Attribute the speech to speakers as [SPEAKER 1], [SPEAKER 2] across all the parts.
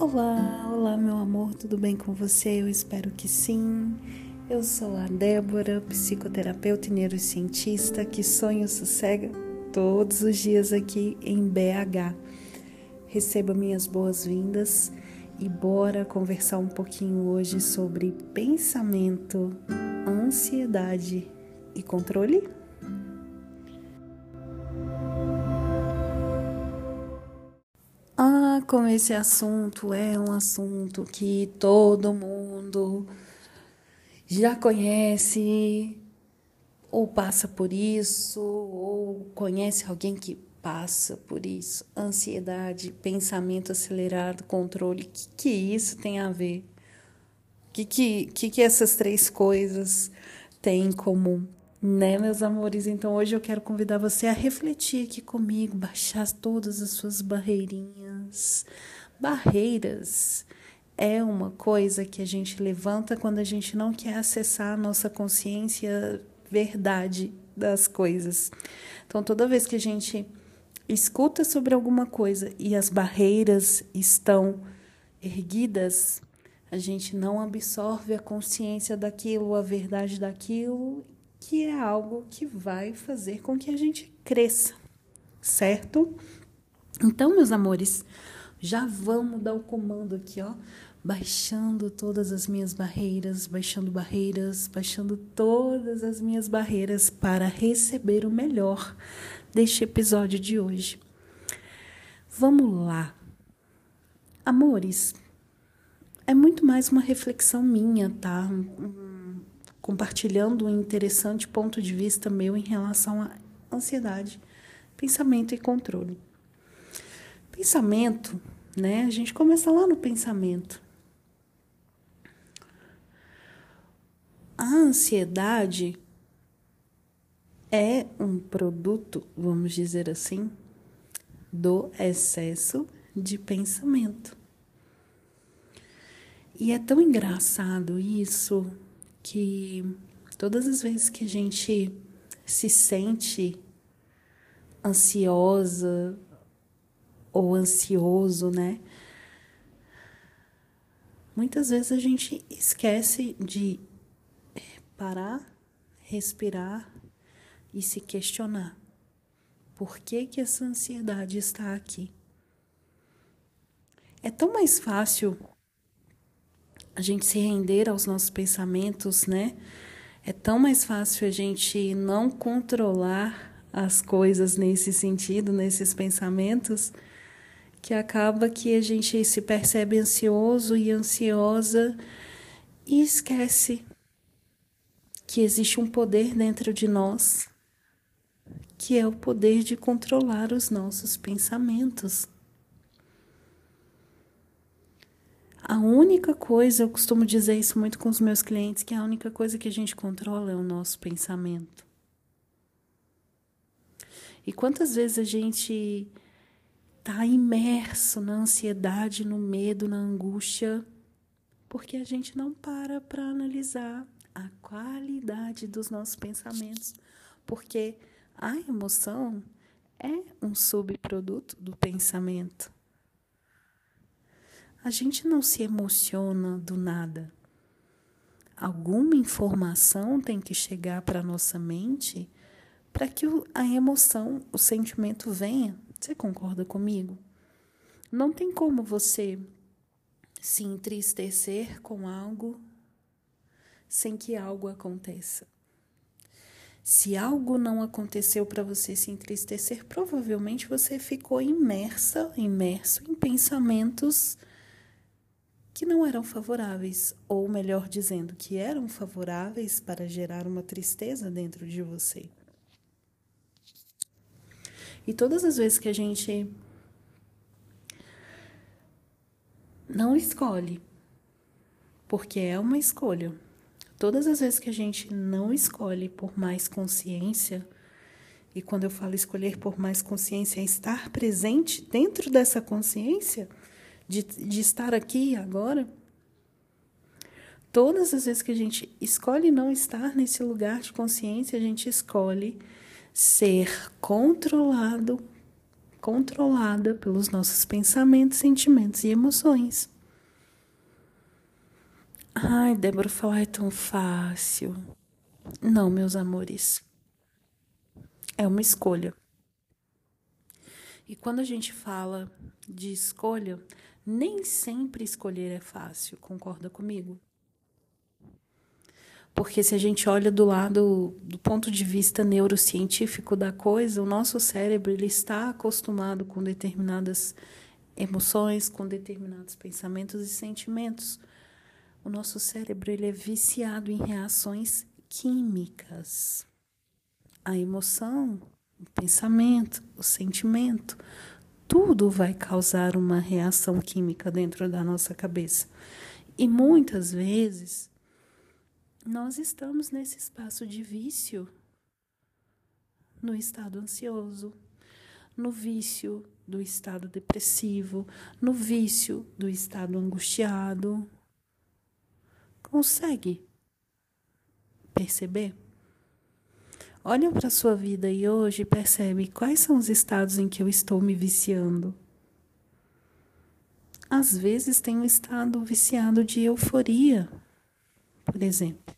[SPEAKER 1] Olá, olá meu amor, tudo bem com você? Eu espero que sim. Eu sou a Débora, psicoterapeuta e neurocientista que sonha sossega todos os dias aqui em BH. Receba minhas boas-vindas e bora conversar um pouquinho hoje sobre pensamento, ansiedade e controle? Como esse assunto é um assunto que todo mundo já conhece, ou passa por isso, ou conhece alguém que passa por isso. Ansiedade, pensamento acelerado, controle. O que, que isso tem a ver? O que, que, que, que essas três coisas têm em comum? Né, meus amores? Então hoje eu quero convidar você a refletir aqui comigo, baixar todas as suas barreirinhas. Barreiras é uma coisa que a gente levanta quando a gente não quer acessar a nossa consciência verdade das coisas. Então toda vez que a gente escuta sobre alguma coisa e as barreiras estão erguidas, a gente não absorve a consciência daquilo, a verdade daquilo que é algo que vai fazer com que a gente cresça, certo? Então, meus amores, já vamos dar o comando aqui, ó, baixando todas as minhas barreiras, baixando barreiras, baixando todas as minhas barreiras para receber o melhor deste episódio de hoje. Vamos lá. Amores, é muito mais uma reflexão minha, tá? Compartilhando um interessante ponto de vista meu em relação à ansiedade, pensamento e controle. Pensamento, né? A gente começa lá no pensamento. A ansiedade é um produto, vamos dizer assim, do excesso de pensamento. E é tão engraçado isso que todas as vezes que a gente se sente ansiosa ou ansioso, né? Muitas vezes a gente esquece de parar, respirar e se questionar. Por que que essa ansiedade está aqui? É tão mais fácil a gente se render aos nossos pensamentos, né? É tão mais fácil a gente não controlar as coisas nesse sentido, nesses pensamentos, que acaba que a gente se percebe ansioso e ansiosa e esquece que existe um poder dentro de nós, que é o poder de controlar os nossos pensamentos. A única coisa, eu costumo dizer isso muito com os meus clientes, que a única coisa que a gente controla é o nosso pensamento. E quantas vezes a gente está imerso na ansiedade, no medo, na angústia, porque a gente não para para analisar a qualidade dos nossos pensamentos, porque a emoção é um subproduto do pensamento. A gente não se emociona do nada. Alguma informação tem que chegar para a nossa mente para que a emoção, o sentimento venha. Você concorda comigo? Não tem como você se entristecer com algo sem que algo aconteça. Se algo não aconteceu para você se entristecer, provavelmente você ficou imersa, imerso em pensamentos que não eram favoráveis, ou melhor dizendo, que eram favoráveis para gerar uma tristeza dentro de você. E todas as vezes que a gente não escolhe, porque é uma escolha, todas as vezes que a gente não escolhe por mais consciência, e quando eu falo escolher por mais consciência, é estar presente dentro dessa consciência de, de estar aqui agora, todas as vezes que a gente escolhe não estar nesse lugar de consciência, a gente escolhe ser controlado controlada pelos nossos pensamentos, sentimentos e emoções. Ai, Débora, falar é tão fácil. Não, meus amores. É uma escolha. E quando a gente fala de escolha, nem sempre escolher é fácil, concorda comigo? Porque se a gente olha do lado do ponto de vista neurocientífico da coisa, o nosso cérebro ele está acostumado com determinadas emoções, com determinados pensamentos e sentimentos. O nosso cérebro ele é viciado em reações químicas. A emoção, o pensamento, o sentimento, tudo vai causar uma reação química dentro da nossa cabeça. E muitas vezes nós estamos nesse espaço de vício, no estado ansioso, no vício do estado depressivo, no vício do estado angustiado. Consegue perceber? Olha para a sua vida e hoje percebe quais são os estados em que eu estou me viciando. Às vezes tem um estado viciado de euforia, por exemplo.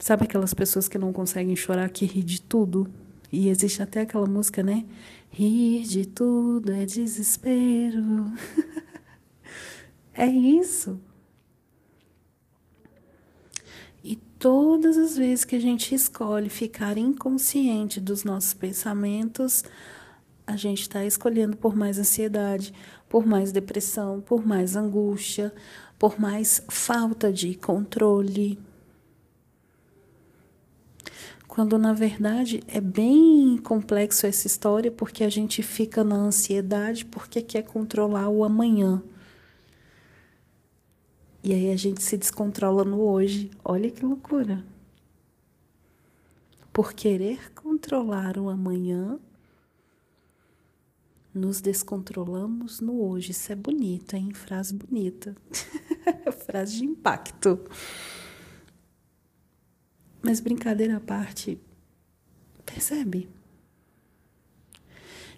[SPEAKER 1] Sabe aquelas pessoas que não conseguem chorar, que ri de tudo? E existe até aquela música, né? Rir de tudo é desespero. é isso. E todas as vezes que a gente escolhe ficar inconsciente dos nossos pensamentos, a gente está escolhendo por mais ansiedade, por mais depressão, por mais angústia, por mais falta de controle quando na verdade é bem complexo essa história porque a gente fica na ansiedade porque quer controlar o amanhã. E aí a gente se descontrola no hoje. Olha que loucura. Por querer controlar o amanhã, nos descontrolamos no hoje. Isso é bonito, hein? Frase bonita. Frase de impacto. Mas brincadeira à parte, percebe?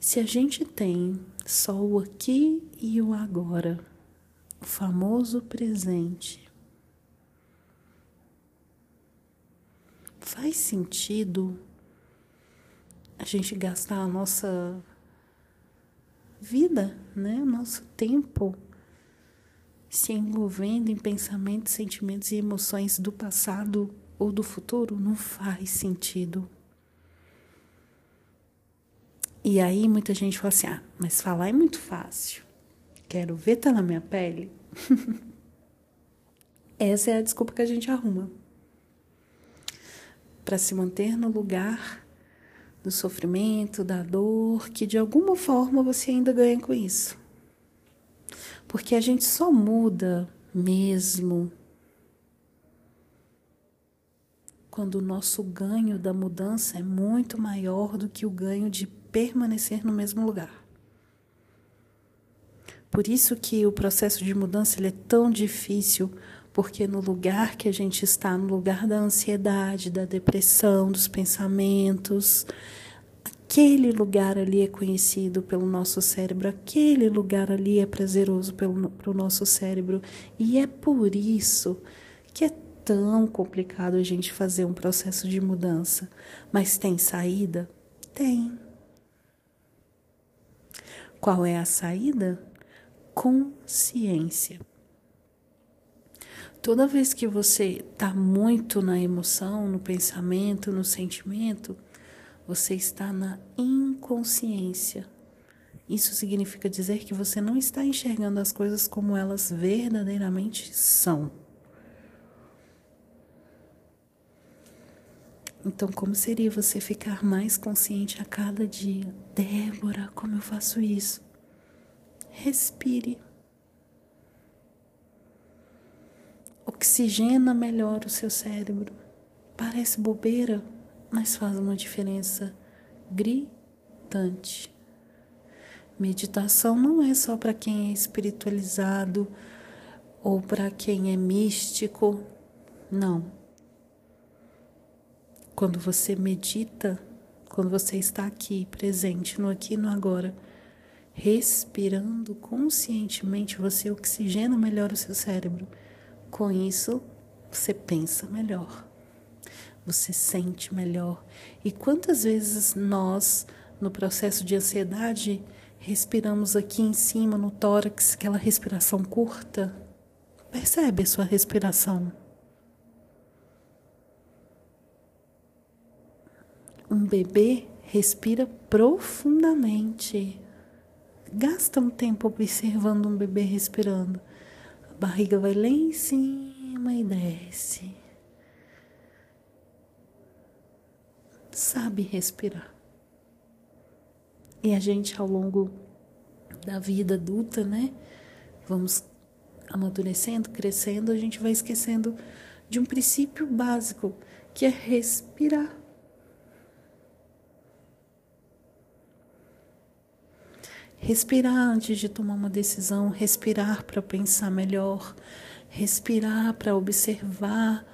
[SPEAKER 1] Se a gente tem só o aqui e o agora, o famoso presente, faz sentido a gente gastar a nossa vida, né, o nosso tempo se envolvendo em pensamentos, sentimentos e emoções do passado ou do futuro não faz sentido. E aí muita gente fala assim: ah, mas falar é muito fácil. Quero ver tá na minha pele. Essa é a desculpa que a gente arruma para se manter no lugar do sofrimento, da dor, que de alguma forma você ainda ganha com isso. Porque a gente só muda mesmo quando o nosso ganho da mudança é muito maior do que o ganho de permanecer no mesmo lugar. Por isso que o processo de mudança ele é tão difícil, porque no lugar que a gente está, no lugar da ansiedade, da depressão, dos pensamentos, aquele lugar ali é conhecido pelo nosso cérebro, aquele lugar ali é prazeroso pelo, pelo nosso cérebro, e é por isso que é tão complicado a gente fazer um processo de mudança, mas tem saída? Tem. Qual é a saída? Consciência. Toda vez que você está muito na emoção, no pensamento, no sentimento, você está na inconsciência. Isso significa dizer que você não está enxergando as coisas como elas verdadeiramente são. Então, como seria você ficar mais consciente a cada dia? Débora, como eu faço isso? Respire. Oxigena melhor o seu cérebro. Parece bobeira, mas faz uma diferença gritante. Meditação não é só para quem é espiritualizado ou para quem é místico. Não quando você medita, quando você está aqui, presente, no aqui e no agora, respirando conscientemente, você oxigena melhor o seu cérebro. Com isso, você pensa melhor, você sente melhor. E quantas vezes nós, no processo de ansiedade, respiramos aqui em cima, no tórax, aquela respiração curta? Percebe a sua respiração? Um bebê respira profundamente. Gasta um tempo observando um bebê respirando. A barriga vai lá em cima e desce. Sabe respirar. E a gente, ao longo da vida adulta, né? Vamos amadurecendo, crescendo, a gente vai esquecendo de um princípio básico, que é respirar. Respirar antes de tomar uma decisão, respirar para pensar melhor, respirar para observar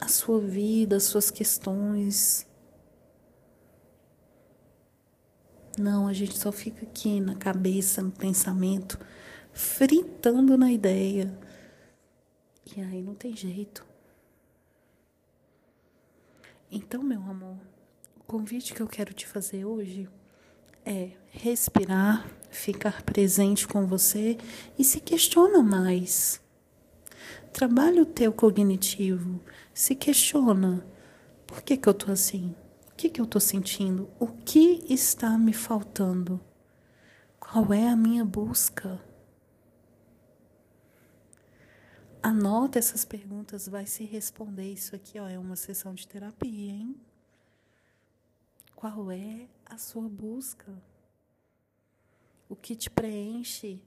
[SPEAKER 1] a sua vida, as suas questões. Não, a gente só fica aqui na cabeça, no pensamento, fritando na ideia. E aí não tem jeito. Então, meu amor, o convite que eu quero te fazer hoje é respirar, ficar presente com você e se questiona mais. Trabalha o teu cognitivo, se questiona. Por que, que eu tô assim? O que, que eu tô sentindo? O que está me faltando? Qual é a minha busca? Anota essas perguntas, vai se responder. Isso aqui ó, é uma sessão de terapia, hein? Qual é a sua busca? O que te preenche?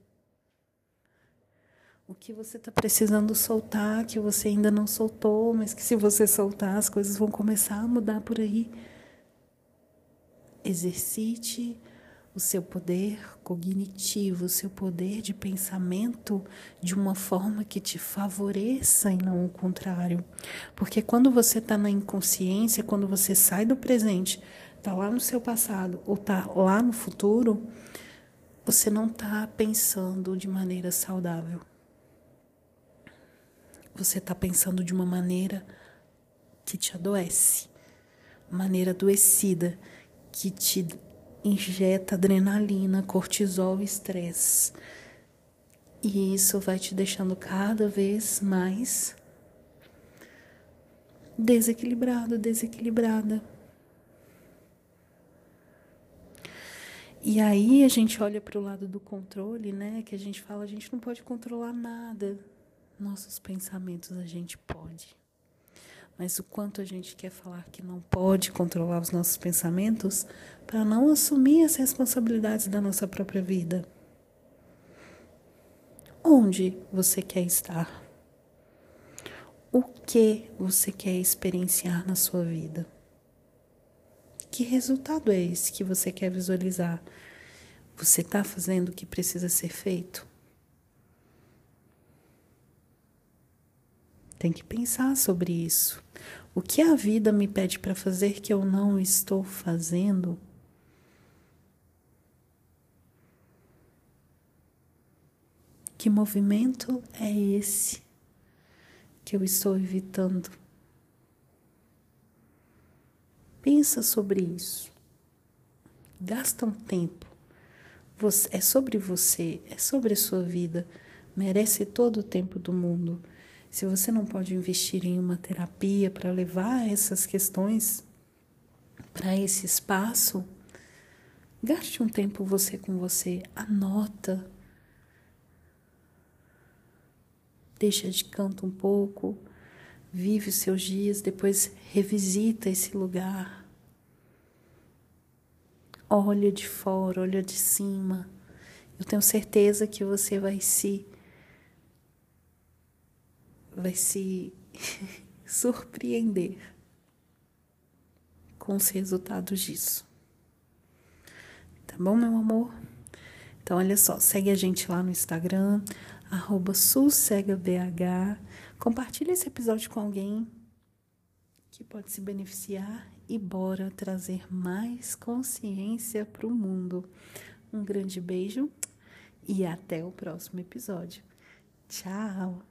[SPEAKER 1] O que você está precisando soltar, que você ainda não soltou, mas que se você soltar, as coisas vão começar a mudar por aí. Exercite o seu poder cognitivo, o seu poder de pensamento de uma forma que te favoreça e não o contrário. Porque quando você está na inconsciência, quando você sai do presente está lá no seu passado ou está lá no futuro, você não está pensando de maneira saudável. Você está pensando de uma maneira que te adoece, maneira adoecida, que te injeta adrenalina, cortisol e estresse. E isso vai te deixando cada vez mais desequilibrado, desequilibrada. E aí a gente olha para o lado do controle, né? Que a gente fala, a gente não pode controlar nada. Nossos pensamentos a gente pode. Mas o quanto a gente quer falar que não pode controlar os nossos pensamentos para não assumir as responsabilidades da nossa própria vida. Onde você quer estar? O que você quer experienciar na sua vida? Que resultado é esse que você quer visualizar? Você está fazendo o que precisa ser feito? Tem que pensar sobre isso. O que a vida me pede para fazer que eu não estou fazendo? Que movimento é esse que eu estou evitando? Pensa sobre isso. Gasta um tempo. Você, é sobre você, é sobre a sua vida. Merece todo o tempo do mundo. Se você não pode investir em uma terapia para levar essas questões para esse espaço, gaste um tempo você com você, anota. Deixa de canto um pouco vive os seus dias, depois revisita esse lugar. Olha de fora, olha de cima. Eu tenho certeza que você vai se vai se surpreender com os resultados disso. Tá bom, meu amor? Então, olha só, segue a gente lá no Instagram, arroba Compartilhe esse episódio com alguém que pode se beneficiar e bora trazer mais consciência para o mundo. Um grande beijo e até o próximo episódio. Tchau!